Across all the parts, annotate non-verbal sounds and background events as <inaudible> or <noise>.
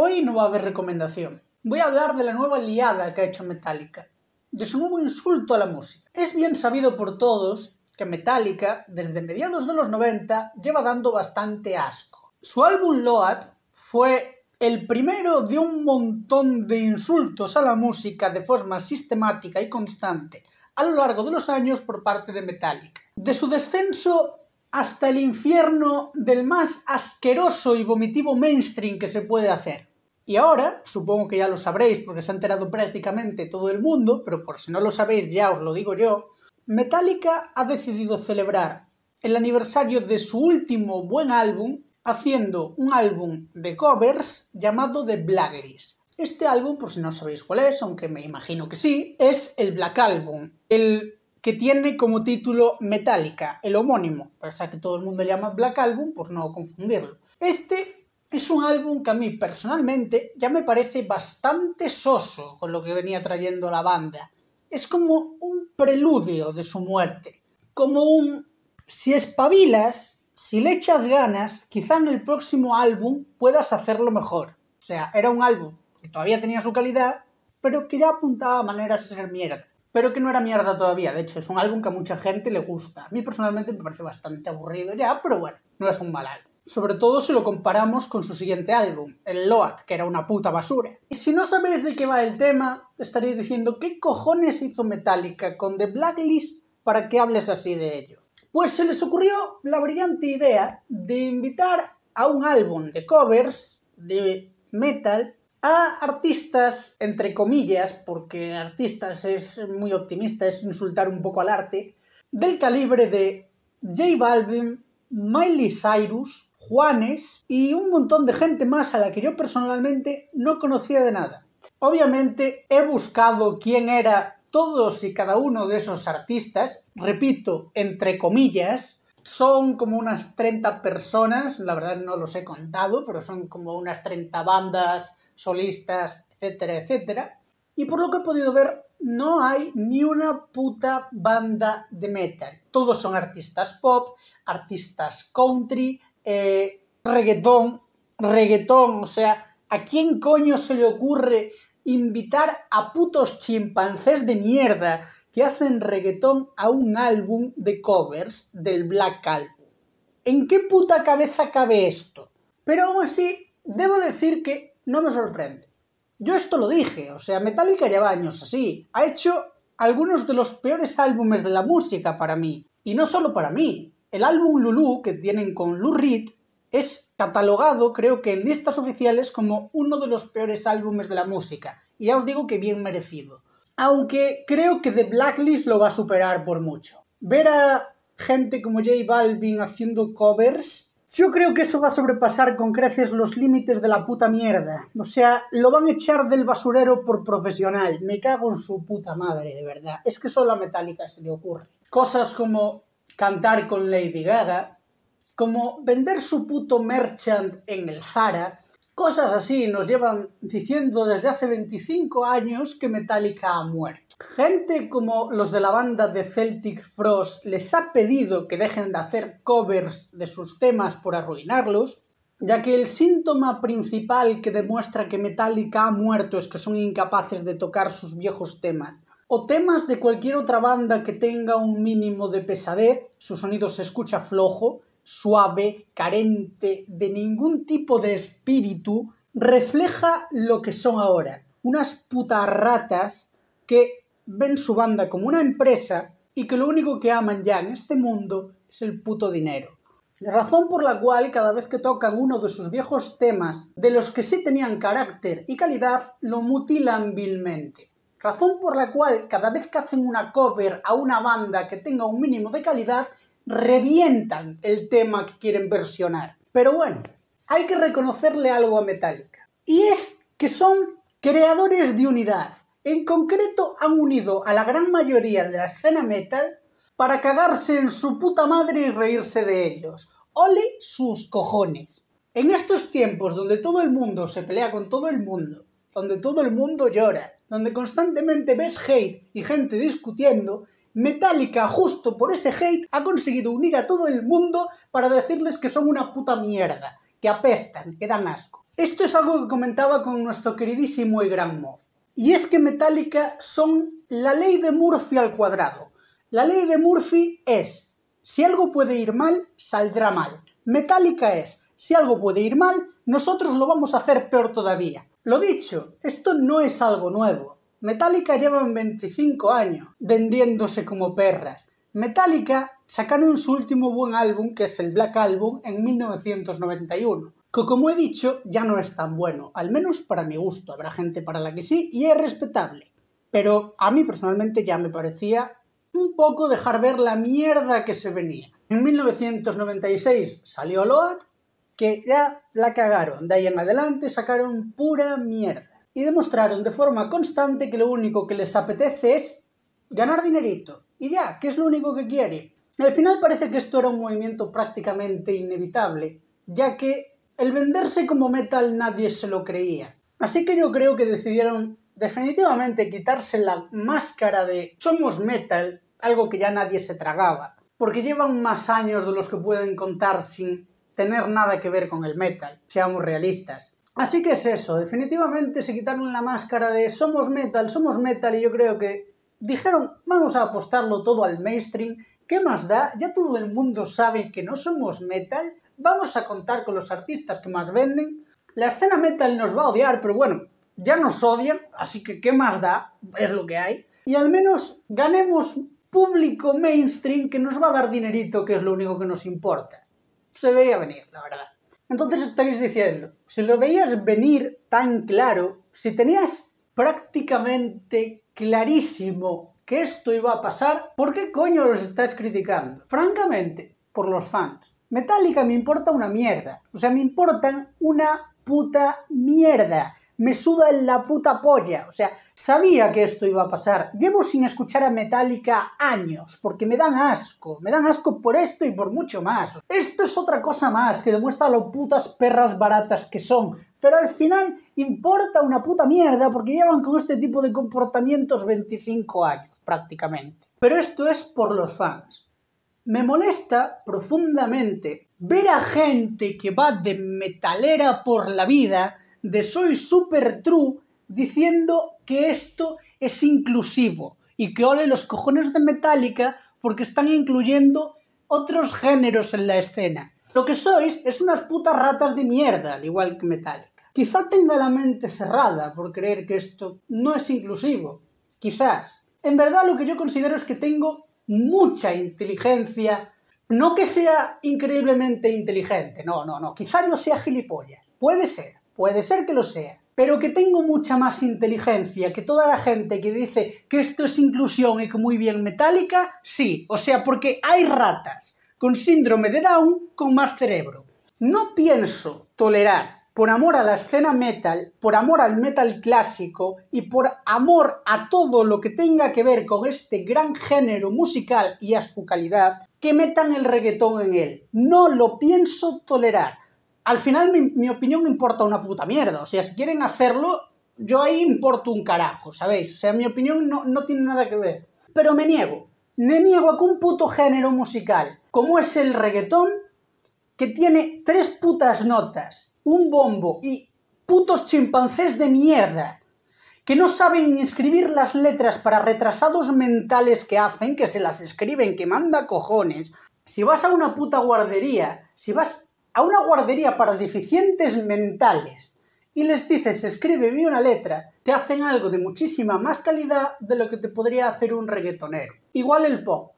Hoy no va a haber recomendación. Voy a hablar de la nueva liada que ha hecho Metallica, de su nuevo insulto a la música. Es bien sabido por todos que Metallica, desde mediados de los 90, lleva dando bastante asco. Su álbum Load fue el primero de un montón de insultos a la música de forma sistemática y constante a lo largo de los años por parte de Metallica. De su descenso hasta el infierno del más asqueroso y vomitivo mainstream que se puede hacer. Y ahora, supongo que ya lo sabréis porque se ha enterado prácticamente todo el mundo, pero por si no lo sabéis ya os lo digo yo, Metallica ha decidido celebrar el aniversario de su último buen álbum haciendo un álbum de covers llamado The Blacklist. Este álbum, por si no sabéis cuál es, aunque me imagino que sí, es el Black Album, el que tiene como título Metallica, el homónimo, pese que todo el mundo llama Black Album, por no confundirlo. Este es un álbum que a mí personalmente ya me parece bastante soso con lo que venía trayendo la banda. Es como un preludio de su muerte, como un si espabilas, si le echas ganas, quizá en el próximo álbum puedas hacerlo mejor. O sea, era un álbum que todavía tenía su calidad, pero que ya apuntaba a maneras de ser mierda pero que no era mierda todavía. De hecho, es un álbum que a mucha gente le gusta. A mí personalmente me parece bastante aburrido ya, pero bueno, no es un mal álbum. Sobre todo si lo comparamos con su siguiente álbum, el Load, que era una puta basura. Y si no sabéis de qué va el tema, estaréis diciendo ¿qué cojones hizo Metallica con The Blacklist para que hables así de ellos? Pues se les ocurrió la brillante idea de invitar a un álbum de covers de metal a artistas, entre comillas, porque artistas es muy optimista, es insultar un poco al arte, del calibre de J Balvin, Miley Cyrus, Juanes y un montón de gente más a la que yo personalmente no conocía de nada. Obviamente he buscado quién era todos y cada uno de esos artistas, repito, entre comillas, son como unas 30 personas, la verdad no los he contado, pero son como unas 30 bandas, solistas, etcétera, etcétera. Y por lo que he podido ver, no hay ni una puta banda de metal. Todos son artistas pop, artistas country, eh, reggaetón, o sea, ¿a quién coño se le ocurre invitar a putos chimpancés de mierda que hacen reggaetón a un álbum de covers del Black Album? ¿En qué puta cabeza cabe esto? Pero aún así, debo decir que no me sorprende. Yo esto lo dije, o sea, Metallica lleva años así. Ha hecho algunos de los peores álbumes de la música para mí. Y no solo para mí. El álbum Lulu que tienen con Lou Reed es catalogado, creo que en listas oficiales, como uno de los peores álbumes de la música. Y ya os digo que bien merecido. Aunque creo que The Blacklist lo va a superar por mucho. Ver a gente como J Balvin haciendo covers yo creo que eso va a sobrepasar con creces los límites de la puta mierda. O sea, lo van a echar del basurero por profesional. Me cago en su puta madre, de verdad. Es que solo a Metallica se le ocurre. Cosas como cantar con Lady Gaga, como vender su puto merchant en el Zara. Cosas así nos llevan diciendo desde hace 25 años que Metallica ha muerto. Gente como los de la banda de Celtic Frost les ha pedido que dejen de hacer covers de sus temas por arruinarlos, ya que el síntoma principal que demuestra que Metallica ha muerto es que son incapaces de tocar sus viejos temas. O temas de cualquier otra banda que tenga un mínimo de pesadez, su sonido se escucha flojo, suave, carente de ningún tipo de espíritu, refleja lo que son ahora. Unas putas ratas que ven su banda como una empresa y que lo único que aman ya en este mundo es el puto dinero. La razón por la cual cada vez que tocan uno de sus viejos temas, de los que sí tenían carácter y calidad, lo mutilan vilmente. Razón por la cual cada vez que hacen una cover a una banda que tenga un mínimo de calidad, revientan el tema que quieren versionar. Pero bueno, hay que reconocerle algo a Metallica. Y es que son creadores de unidad. En concreto, han unido a la gran mayoría de la escena metal para cagarse en su puta madre y reírse de ellos. ¡Ole sus cojones! En estos tiempos donde todo el mundo se pelea con todo el mundo, donde todo el mundo llora, donde constantemente ves hate y gente discutiendo, Metallica, justo por ese hate, ha conseguido unir a todo el mundo para decirles que son una puta mierda, que apestan, que dan asco. Esto es algo que comentaba con nuestro queridísimo y gran Moz. Y es que Metallica son la ley de Murphy al cuadrado. La ley de Murphy es, si algo puede ir mal, saldrá mal. Metallica es, si algo puede ir mal, nosotros lo vamos a hacer peor todavía. Lo dicho, esto no es algo nuevo. Metallica llevan 25 años vendiéndose como perras. Metallica sacaron su último buen álbum, que es el Black Album, en 1991 que como he dicho ya no es tan bueno, al menos para mi gusto, habrá gente para la que sí y es respetable, pero a mí personalmente ya me parecía un poco dejar ver la mierda que se venía. En 1996 salió Load, que ya la cagaron, de ahí en adelante sacaron pura mierda y demostraron de forma constante que lo único que les apetece es ganar dinerito y ya, que es lo único que quiere. Al final parece que esto era un movimiento prácticamente inevitable, ya que el venderse como metal nadie se lo creía. Así que yo creo que decidieron definitivamente quitarse la máscara de somos metal, algo que ya nadie se tragaba, porque llevan más años de los que pueden contar sin tener nada que ver con el metal, seamos realistas. Así que es eso, definitivamente se quitaron la máscara de somos metal, somos metal y yo creo que dijeron vamos a apostarlo todo al mainstream, ¿qué más da? Ya todo el mundo sabe que no somos metal, vamos a contar con los artistas que más venden. La escena metal nos va a odiar, pero bueno, ya nos odian, así que qué más da, es lo que hay. Y al menos ganemos público mainstream que nos va a dar dinerito, que es lo único que nos importa. Se veía venir, la verdad. Entonces estáis diciendo, si lo veías venir tan claro, si tenías prácticamente clarísimo que esto iba a pasar, ¿por qué coño los estás criticando? Francamente, por los fans. Metallica me importa una mierda. O sea, me importan una puta mierda. Me suda en la puta polla. O sea, sabía que esto iba a pasar. Llevo sin escuchar a Metallica años, porque me dan asco. Me dan asco por esto y por mucho más. Esto es otra cosa más que demuestra lo putas perras baratas que son. Pero al final importa una puta mierda porque llevan con este tipo de comportamientos 25 años, prácticamente. Pero esto es por los fans. Me molesta profundamente ver a gente que va de metalera por la vida, de soy super true, diciendo que esto es inclusivo y que ole los cojones de Metallica porque están incluyendo otros géneros en la escena. Lo que sois es unas putas ratas de mierda, al igual que Metallica. Quizá tenga la mente cerrada por creer que esto no es inclusivo. Quizás. En verdad lo que yo considero es que tengo mucha inteligencia. No que sea increíblemente inteligente, no, no, no. Quizá no sea gilipollas. Puede ser, puede ser que lo sea. Pero que tengo mucha más inteligencia que toda la gente que dice que esto es inclusión y que muy bien metálica, sí. O sea, porque hay ratas con síndrome de Down con más cerebro. No pienso tolerar por amor a la escena metal, por amor al metal clásico y por amor a todo lo que tenga que ver con este gran género musical y a su calidad, que metan el reggaetón en él. No lo pienso tolerar. Al final mi, opinión importa una puta mierda. O sea, si quieren hacerlo, yo ahí importo un carajo, ¿sabéis? O sea, mi opinión no, no tiene nada que ver. Pero me niego. Me niego a que un puto género musical, como es el reggaetón, que tiene tres putas notas un bombo y putos chimpancés de mierda que no saben ni escribir las letras para retrasados mentales que hacen, que se las escriben, que manda cojones. Si vas a una puta guardería, si vas a una guardería para deficientes mentales y les dices escribe bien una letra, te hacen algo de muchísima más calidad de lo que te podría hacer un reggaetonero. Igual el pop.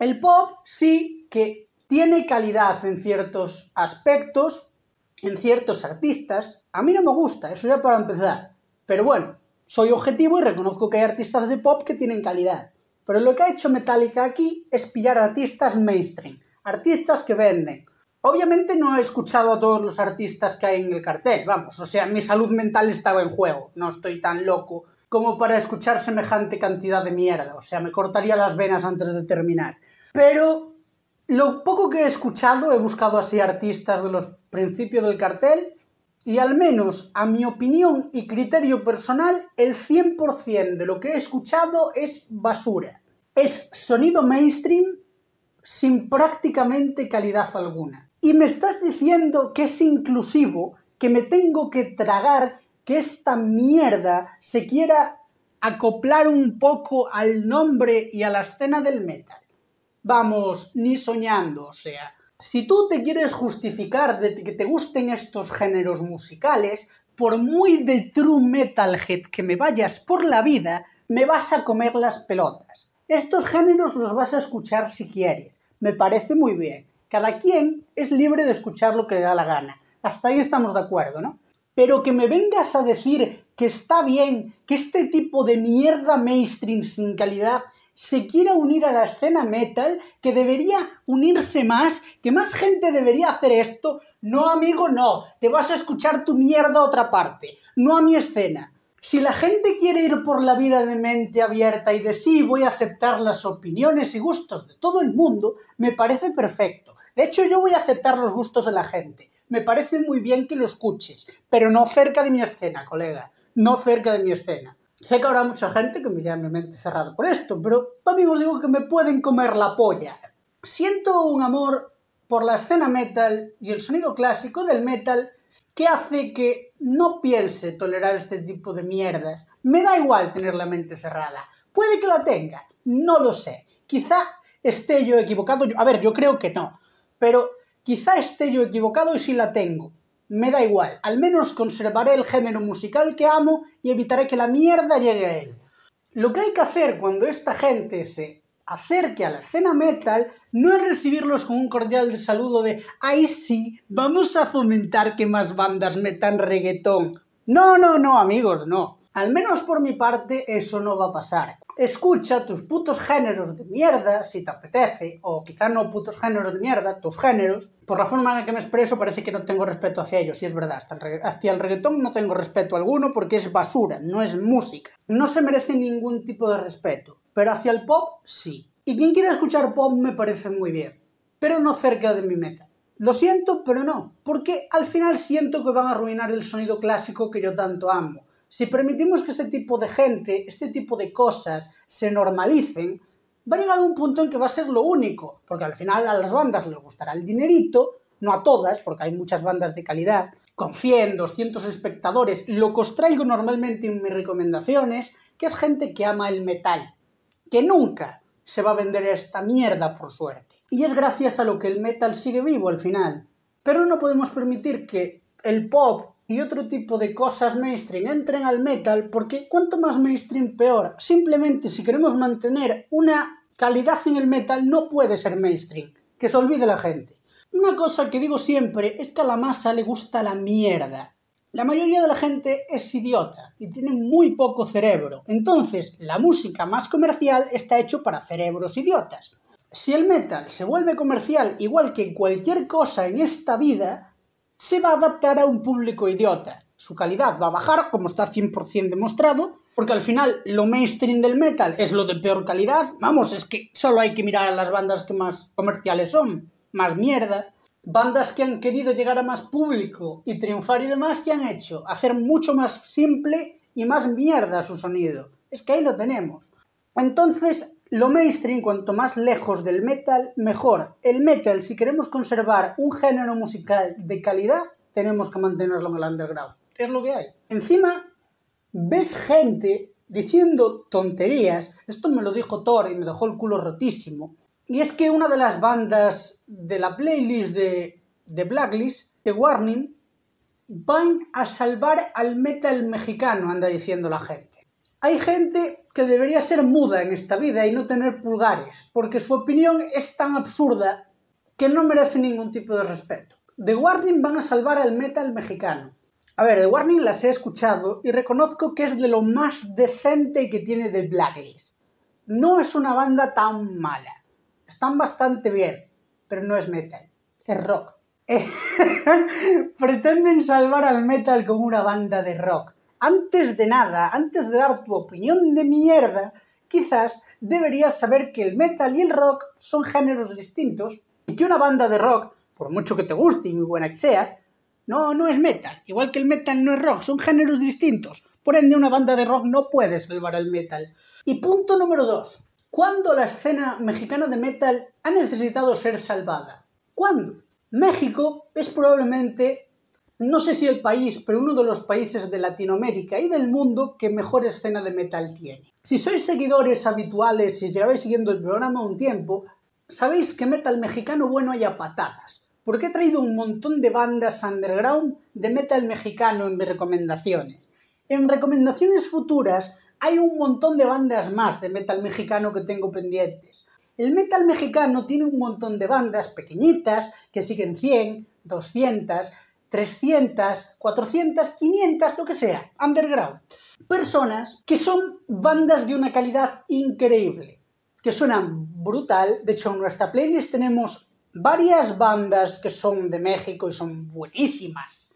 El pop sí que tiene calidad en ciertos aspectos, en ciertos artistas. A mí no me gusta, eso ya para empezar. Pero bueno, soy objetivo y reconozco que hay artistas de pop que tienen calidad. Pero lo que ha hecho Metallica aquí es pillar artistas mainstream, artistas que venden. Obviamente no he escuchado a todos los artistas que hay en el cartel, vamos, o sea, mi salud mental estaba en juego, no estoy tan loco como para escuchar semejante cantidad de mierda, o sea, me cortaría las venas antes de terminar. Pero lo poco que he escuchado, he buscado así artistas de los principio del cartel y al menos a mi opinión y criterio personal, el 100% de lo que he escuchado es basura. Es sonido mainstream sin prácticamente calidad alguna. Y me estás diciendo que es inclusivo, que me tengo que tragar que esta mierda se quiera acoplar un poco al nombre y a la escena del metal. Vamos, ni soñando, o sea, si tú te quieres justificar de que te gusten estos géneros musicales, por muy de true metalhead que me vayas por la vida, me vas a comer las pelotas. Estos géneros los vas a escuchar si quieres. Me parece muy bien. Cada quien es libre de escuchar lo que le da la gana. Hasta ahí estamos de acuerdo, ¿no? Pero que me vengas a decir que está bien que este tipo de mierda mainstream sin calidad se quiera unir a la escena metal, que debería unirse más, que más gente debería hacer esto. No, amigo, no. Te vas a escuchar tu mierda a otra parte, no a mi escena. Si la gente quiere ir por la vida de mente abierta y de sí voy a aceptar las opiniones y gustos de todo el mundo, me parece perfecto. De hecho, yo voy a aceptar los gustos de la gente. Me parece muy bien que lo escuches, pero no cerca de mi escena, colega. No cerca de mi escena. Sé que habrá mucha gente que me llame mente cerrado por esto, pero también os digo que me pueden comer la polla. Siento un amor por la escena metal y el sonido clásico del metal que hace que no piense tolerar este tipo de mierdas. Me da igual tener la mente cerrada. Puede que la tenga, no lo sé. Quizá esté yo equivocado. A ver, yo creo que no. Pero quizá esté yo equivocado y si la tengo me da igual, al menos conservaré el género musical que amo y evitaré que la mierda llegue a él. Lo que hay que hacer cuando esta gente se acerque a la escena metal no es recibirlos con un cordial saludo de ¡ay sí! Vamos a fomentar que más bandas metan reggaetón. No, no, no, amigos, no. Al menos por mi parte eso no va a pasar escucha tus putos géneros de mierda, si te apetece, o quizá no putos géneros de mierda, tus géneros, por la forma en la que me expreso parece que no tengo respeto hacia ellos, y es verdad, hasta el, el reggaetón no tengo respeto alguno porque es basura, no es música. No se merece ningún tipo de respeto, pero hacia el pop sí. Y quien quiera escuchar pop me parece muy bien, pero no cerca de mi meta. Lo siento, pero no, porque al final siento que van a arruinar el sonido clásico que yo tanto amo si permitimos que ese tipo de gente, este tipo de cosas se normalicen, va a llegar un punto en que va a ser lo único, porque al final a las bandas les gustará el dinerito, no a todas, porque hay muchas bandas de calidad, con 100, 200 espectadores, lo que os traigo normalmente en mis recomendaciones, que es gente que ama el metal, que nunca se va a vender esta mierda por suerte. Y es gracias a lo que el metal sigue vivo al final. Pero no podemos permitir que el pop y otro tipo de cosas mainstream entren al metal, porque cuanto más mainstream peor. Simplemente si queremos mantener una calidad en el metal no puede ser mainstream, que se olvide la gente. Una cosa que digo siempre es que a la masa le gusta la mierda. La mayoría de la gente es idiota y tiene muy poco cerebro. Entonces, la música más comercial está hecho para cerebros idiotas. Si el metal se vuelve comercial igual que cualquier cosa en esta vida, se va a adaptar a un público idiota. Su calidad va a bajar, como está 100% demostrado, porque al final lo mainstream del metal es lo de peor calidad. Vamos, es que solo hay que mirar a las bandas que más comerciales son, más mierda. Bandas que han querido llegar a más público y triunfar y demás, que han hecho? Hacer mucho más simple y más mierda su sonido. Es que ahí lo tenemos. Entonces, lo mainstream, cuanto más lejos del metal, mejor. El metal, si queremos conservar un género musical de calidad, tenemos que mantenerlo en el underground. Es lo que hay. Encima, ves gente diciendo tonterías. Esto me lo dijo Thor y me dejó el culo rotísimo. Y es que una de las bandas de la playlist de, de Blacklist, de Warning, van a salvar al metal mexicano, anda diciendo la gente. Hay gente que debería ser muda en esta vida y no tener pulgares, porque su opinión es tan absurda que no merece ningún tipo de respeto. The Warning van a salvar al metal mexicano. A ver, The Warning las he escuchado y reconozco que es de lo más decente que tiene The Blacklist. No es una banda tan mala. Están bastante bien, pero no es metal, es rock. <laughs> Pretenden salvar al metal como una banda de rock antes de nada, antes de dar tu opinión de mierda, quizás deberías saber que el metal y el rock son géneros distintos y que una banda de rock, por mucho que te guste y muy buena que sea, no, no es metal. Igual que el metal no es rock, son géneros distintos. Por ende, una banda de rock no puede salvar al metal. Y punto número dos. ¿Cuándo la escena mexicana de metal ha necesitado ser salvada? ¿Cuándo? México es probablemente no sé si el país, pero uno de los países de Latinoamérica y del mundo que mejor escena de metal tiene. Si sois seguidores habituales y lleváis siguiendo el programa un tiempo, sabéis que metal mexicano bueno hay a patadas, porque he traído un montón de bandas underground de metal mexicano en mis recomendaciones. En recomendaciones futuras hay un montón de bandas más de metal mexicano que tengo pendientes. El metal mexicano tiene un montón de bandas pequeñitas que siguen 100, 200, 300, 400, 500, lo que sea, underground. Personas que son bandas de una calidad increíble, que suenan brutal. De hecho, en nuestra playlist tenemos varias bandas que son de México y son buenísimas.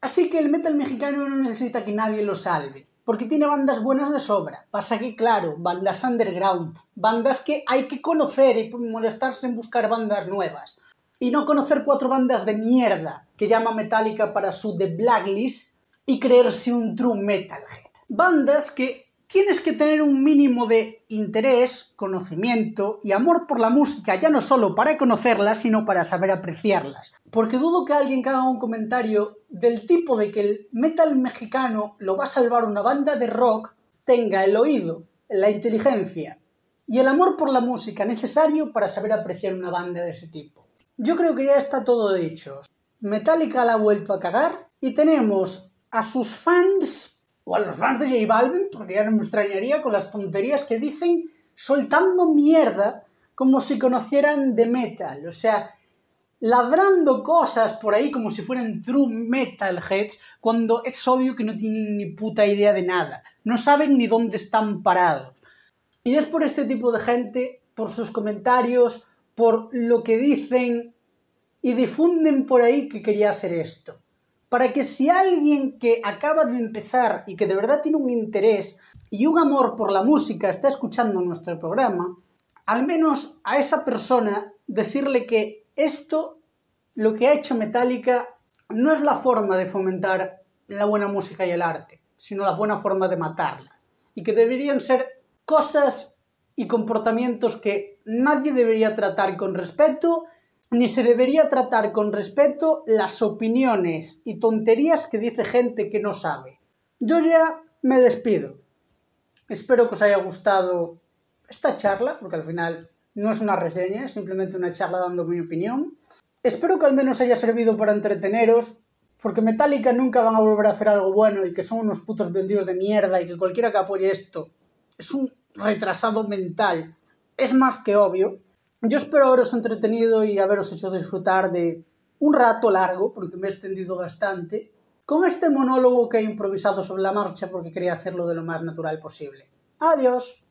Así que el metal mexicano no necesita que nadie lo salve, porque tiene bandas buenas de sobra. Pasa que, claro, bandas underground, bandas que hay que conocer y molestarse en buscar bandas nuevas y no conocer cuatro bandas de mierda que llama Metallica para su The Blacklist y creerse un true metalhead. Bandas que tienes que tener un mínimo de interés, conocimiento y amor por la música, ya no solo para conocerlas, sino para saber apreciarlas. Porque dudo que alguien que haga un comentario del tipo de que el metal mexicano lo va a salvar una banda de rock tenga el oído, la inteligencia y el amor por la música necesario para saber apreciar una banda de ese tipo. Yo creo que ya está todo dicho. Metallica la ha vuelto a cagar y tenemos a sus fans, o a los fans de J Balvin, porque ya no me extrañaría con las tonterías que dicen, soltando mierda como si conocieran de metal. O sea, ladrando cosas por ahí como si fueran true metalheads, cuando es obvio que no tienen ni puta idea de nada. No saben ni dónde están parados. Y es por este tipo de gente, por sus comentarios, por lo que dicen y difunden por ahí que quería hacer esto. Para que si alguien que acaba de empezar y que de verdad tiene un interés y un amor por la música está escuchando nuestro programa, al menos a esa persona decirle que esto, lo que ha hecho Metallica, no es la forma de fomentar la buena música y el arte, sino la buena forma de matarla. Y que deberían ser cosas y comportamientos que nadie debería tratar con respeto, ni se debería tratar con respeto las opiniones y tonterías que dice gente que no sabe. Yo ya me despido. Espero que os haya gustado esta charla, porque al final no es una reseña, es simplemente una charla dando mi opinión. Espero que al menos haya servido para entreteneros, porque Metallica nunca van a volver a hacer algo bueno y que son unos putos vendidos de mierda y que cualquiera que apoye esto es un retrasado mental es más que obvio. Yo espero haberos entretenido y haberos hecho disfrutar de un rato largo, porque me he extendido bastante, con este monólogo que he improvisado sobre la marcha porque quería hacerlo de lo más natural posible. Adiós.